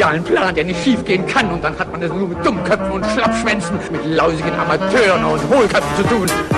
genialen Plan, der nicht schiefgehen kann. Und dann hat man es nur mit Dummköpfen und Schlappschwänzen, mit lausigen Amateuren und Hohlköpfen zu tun.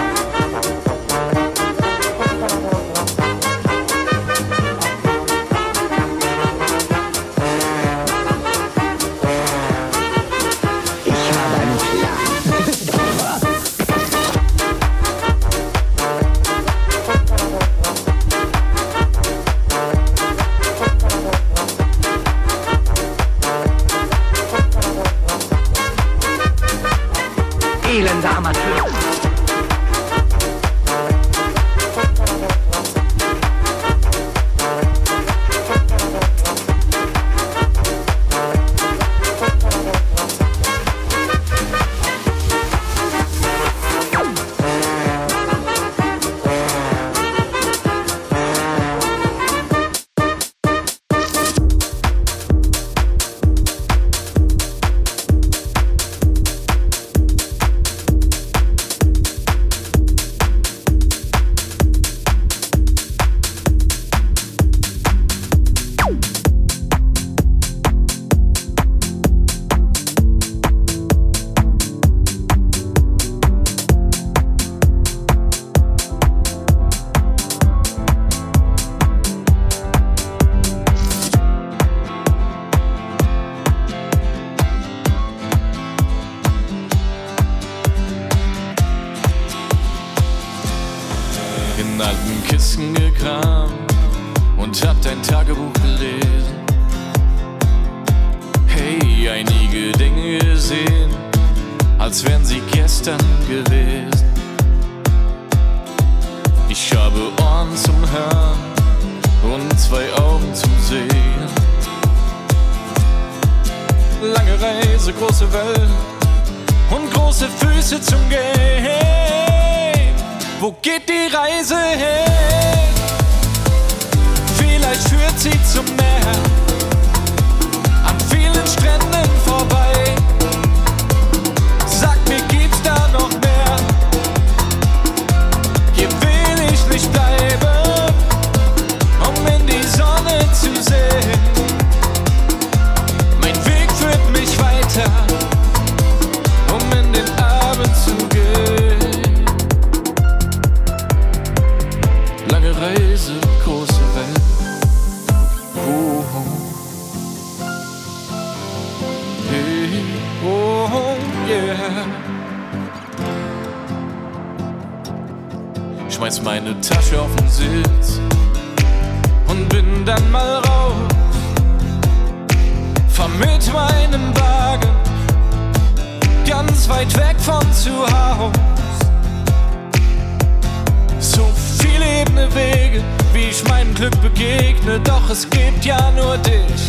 Schmeiß meine Tasche auf den Sitz und bin dann mal raus. Fahr mit meinem Wagen ganz weit weg von zu Haus. So viele ebene Wege, wie ich meinem Glück begegne, doch es gibt ja nur dich.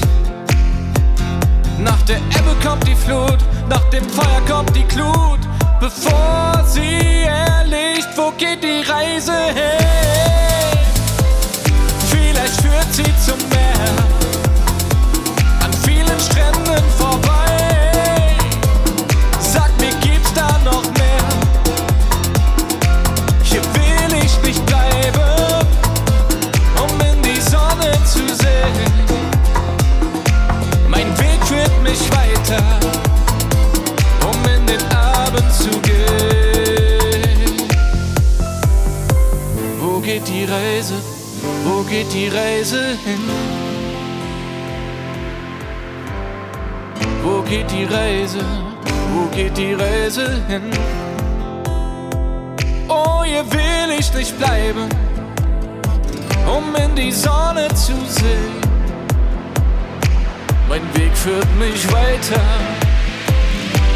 Nach der Ebbe kommt die Flut, nach dem Feuer kommt die Glut, bevor sie erlicht, wo geht die Reise hin? Vielleicht führt sie zum Meer, geht die Reise? Wo geht die Reise hin? Wo geht die Reise? Wo geht die Reise hin? Oh, hier will ich nicht bleiben, um in die Sonne zu sehen. Mein Weg führt mich weiter,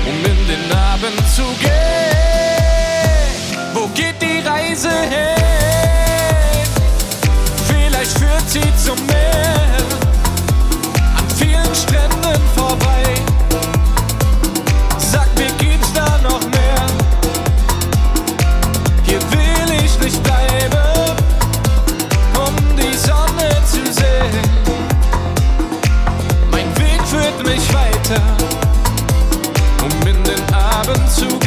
um in den Abend zu gehen. Wo geht die Reise hin? An vielen Stränden vorbei. Sag mir, gibt's da noch mehr? Hier will ich nicht bleiben, um die Sonne zu sehen. Mein Weg führt mich weiter, um in den Abend zu gehen.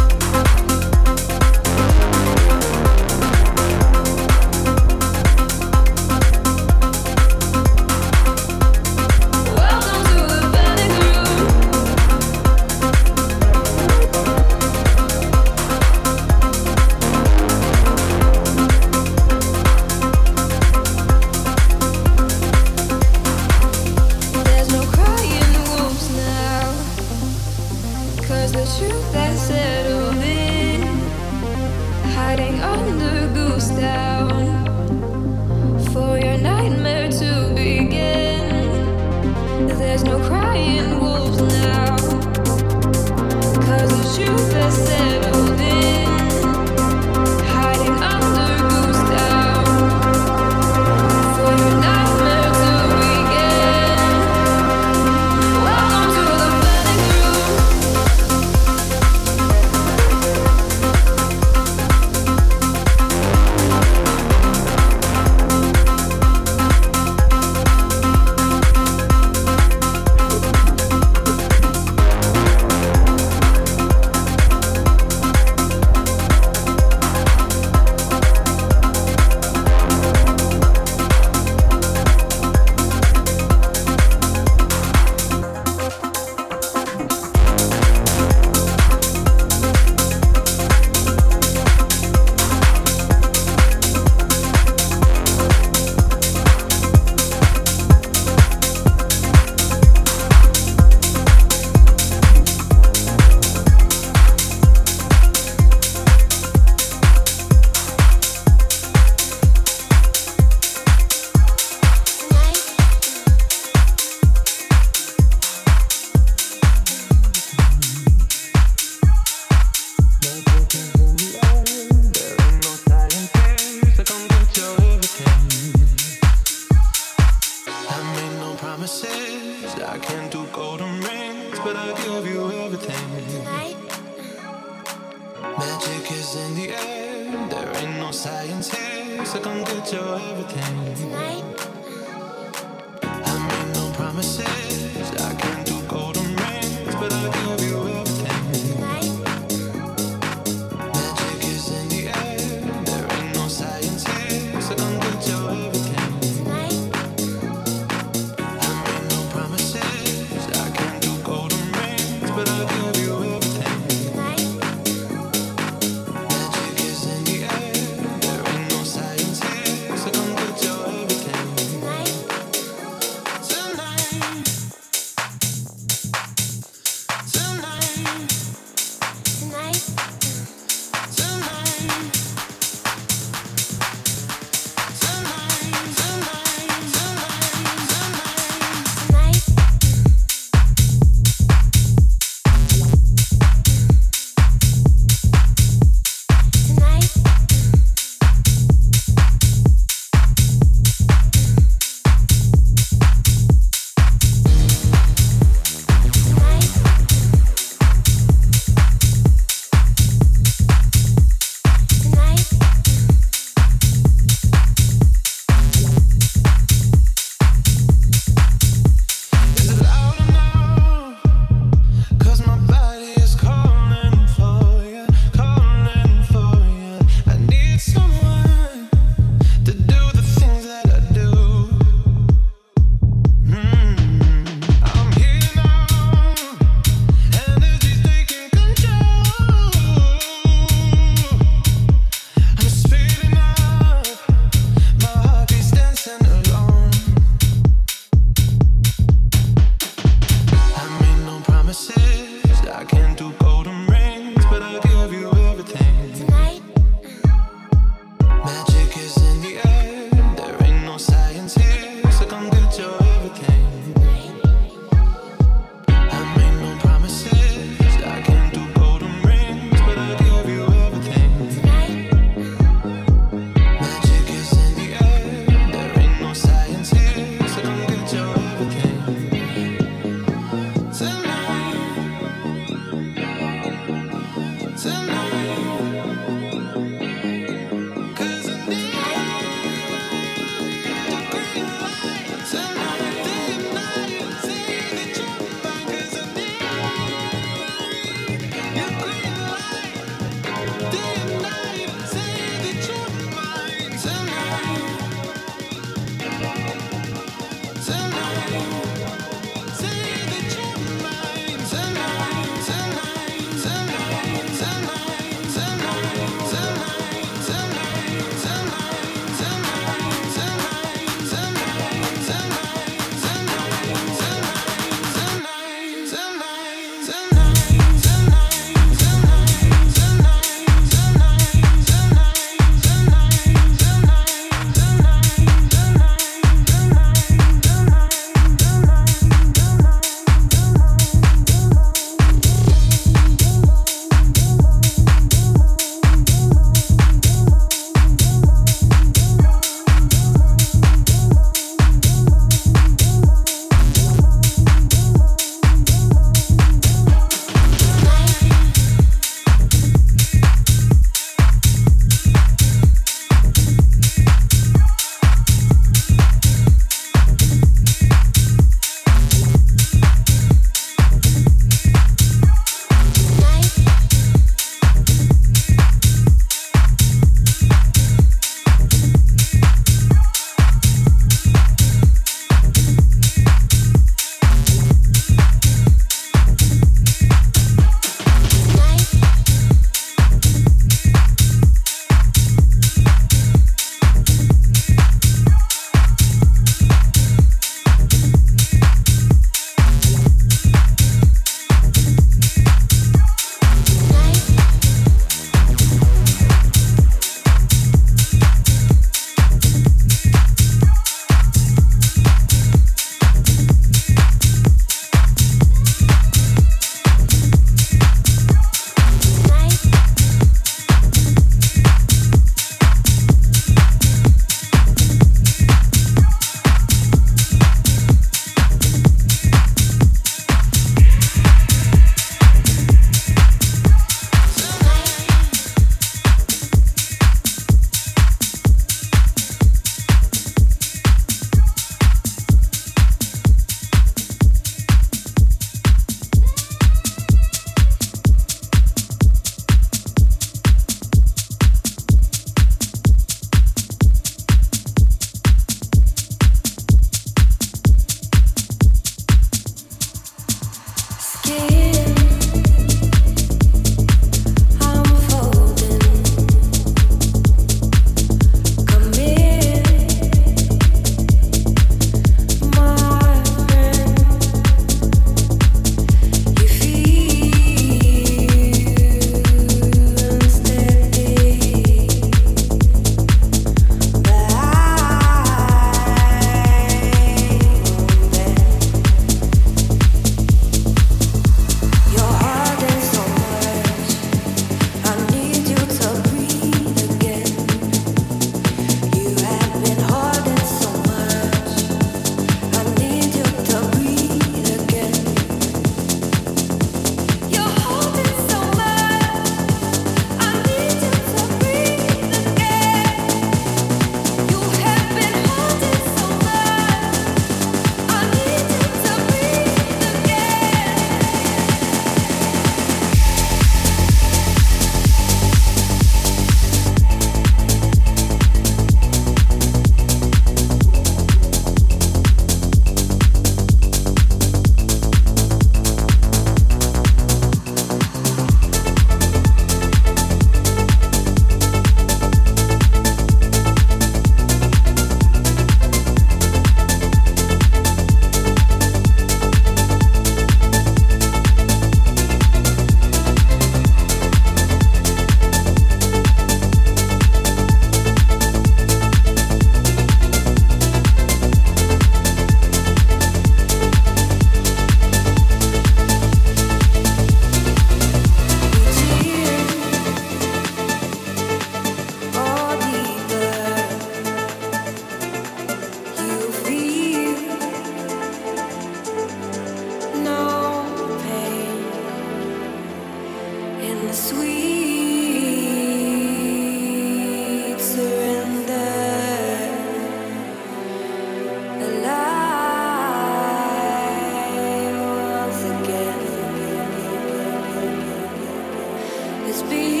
be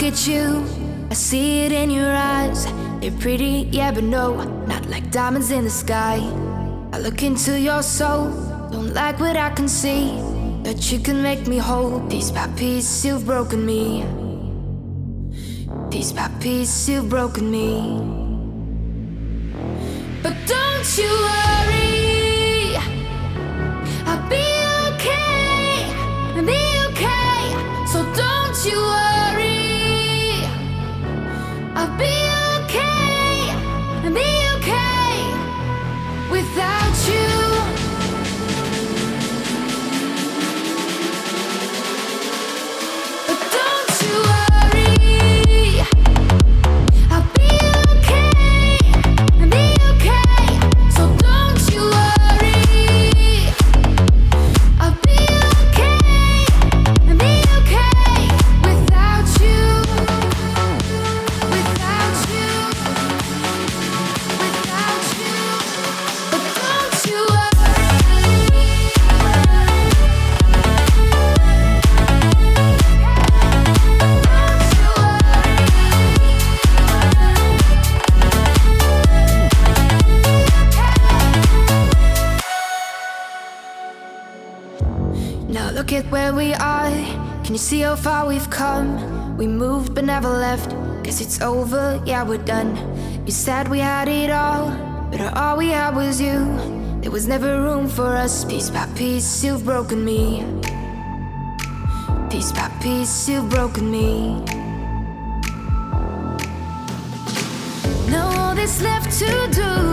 look at you, I see it in your eyes. They're pretty, yeah, but no, not like diamonds in the sky. I look into your soul, don't like what I can see. But you can make me whole, piece by piece, you've broken me. Piece by piece, you've broken me. But don't you worry, I'll be okay, I'll be okay. So don't you worry. See how far we've come? We moved but never left. Guess it's over, yeah, we're done. You said we had it all, but all we had was you. There was never room for us. Piece by piece, you've broken me. Piece by piece, you've broken me. Now all that's left to do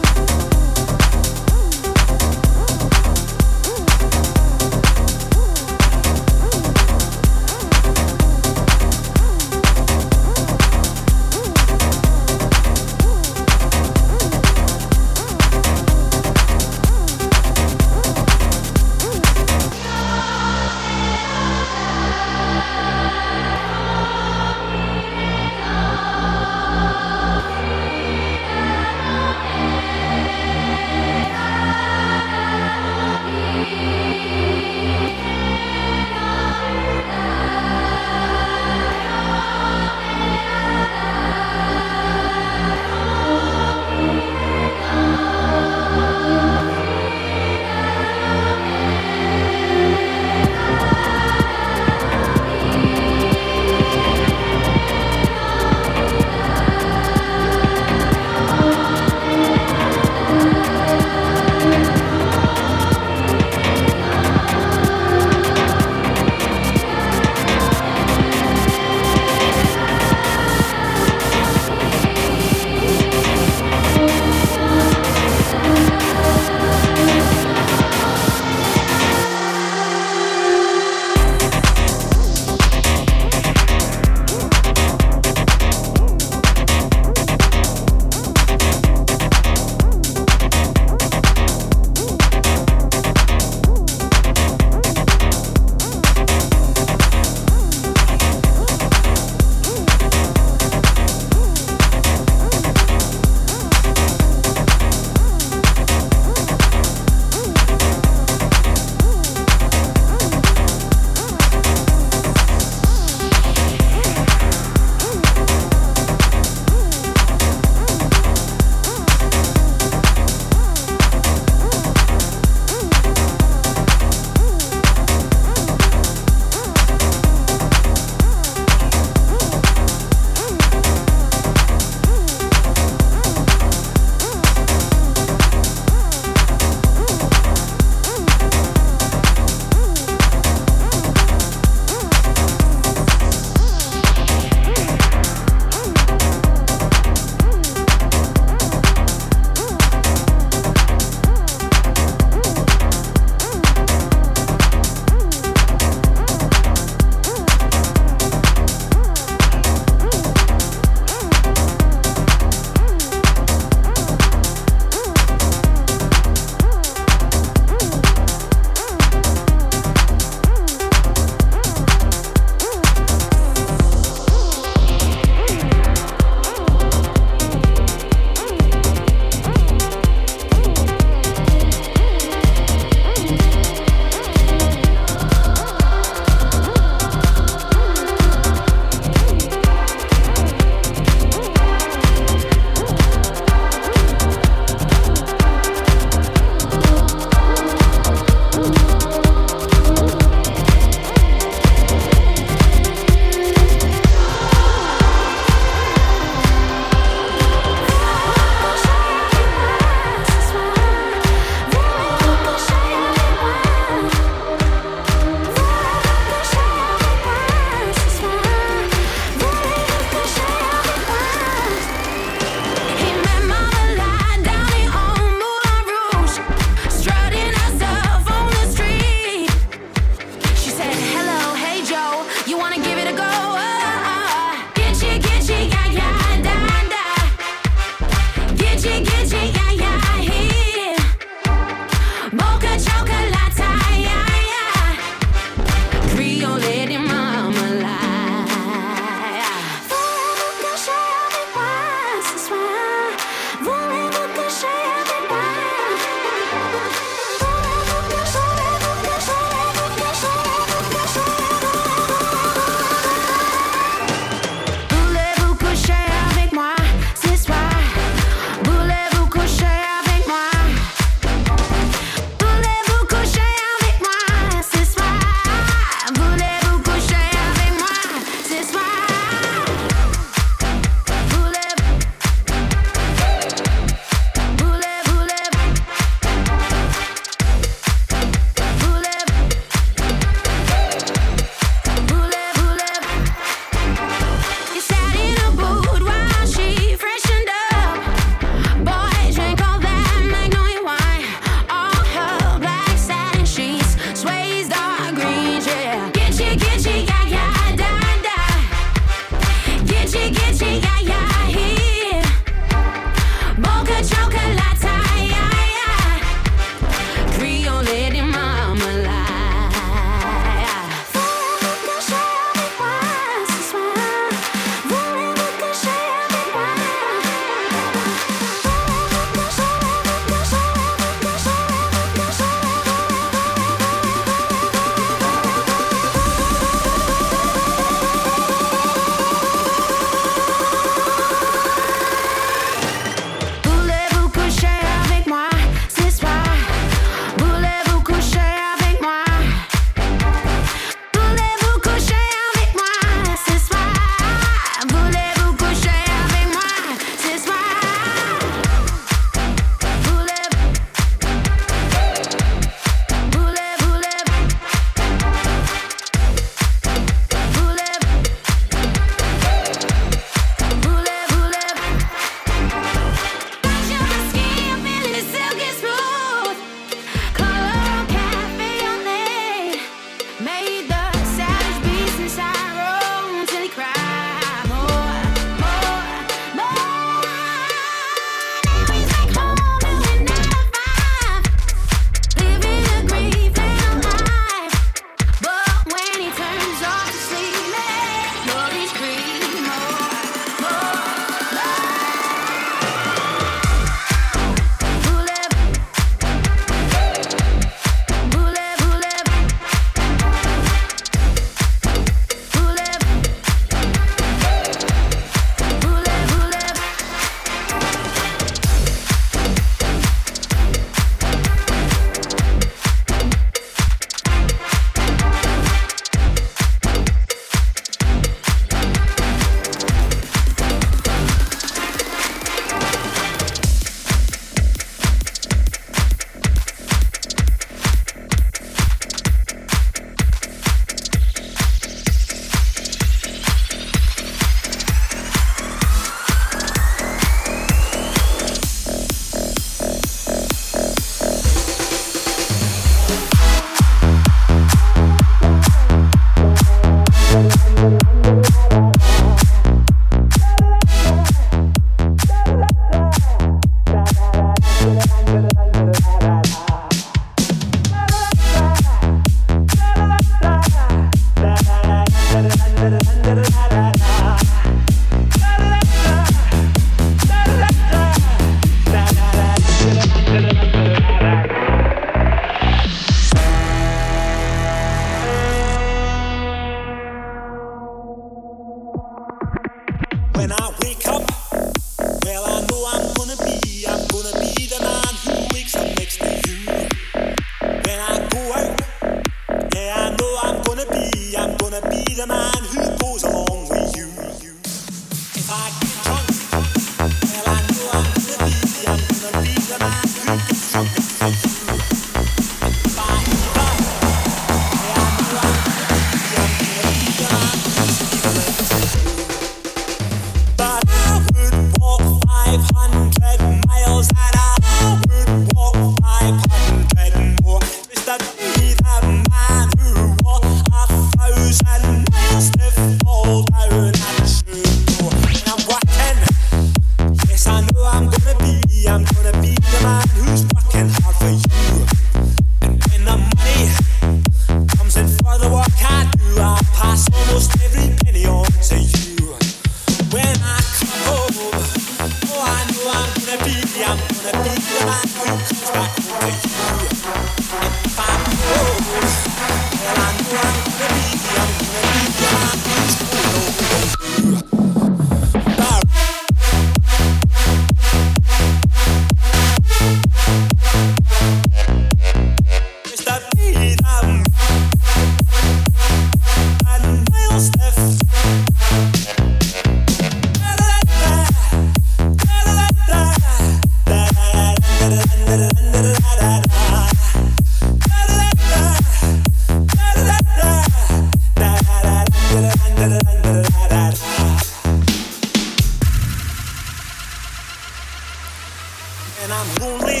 I'm lonely,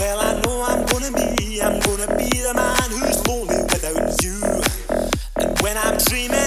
well, I know I'm gonna be. I'm gonna be the man who's lonely without you. And when I'm dreaming,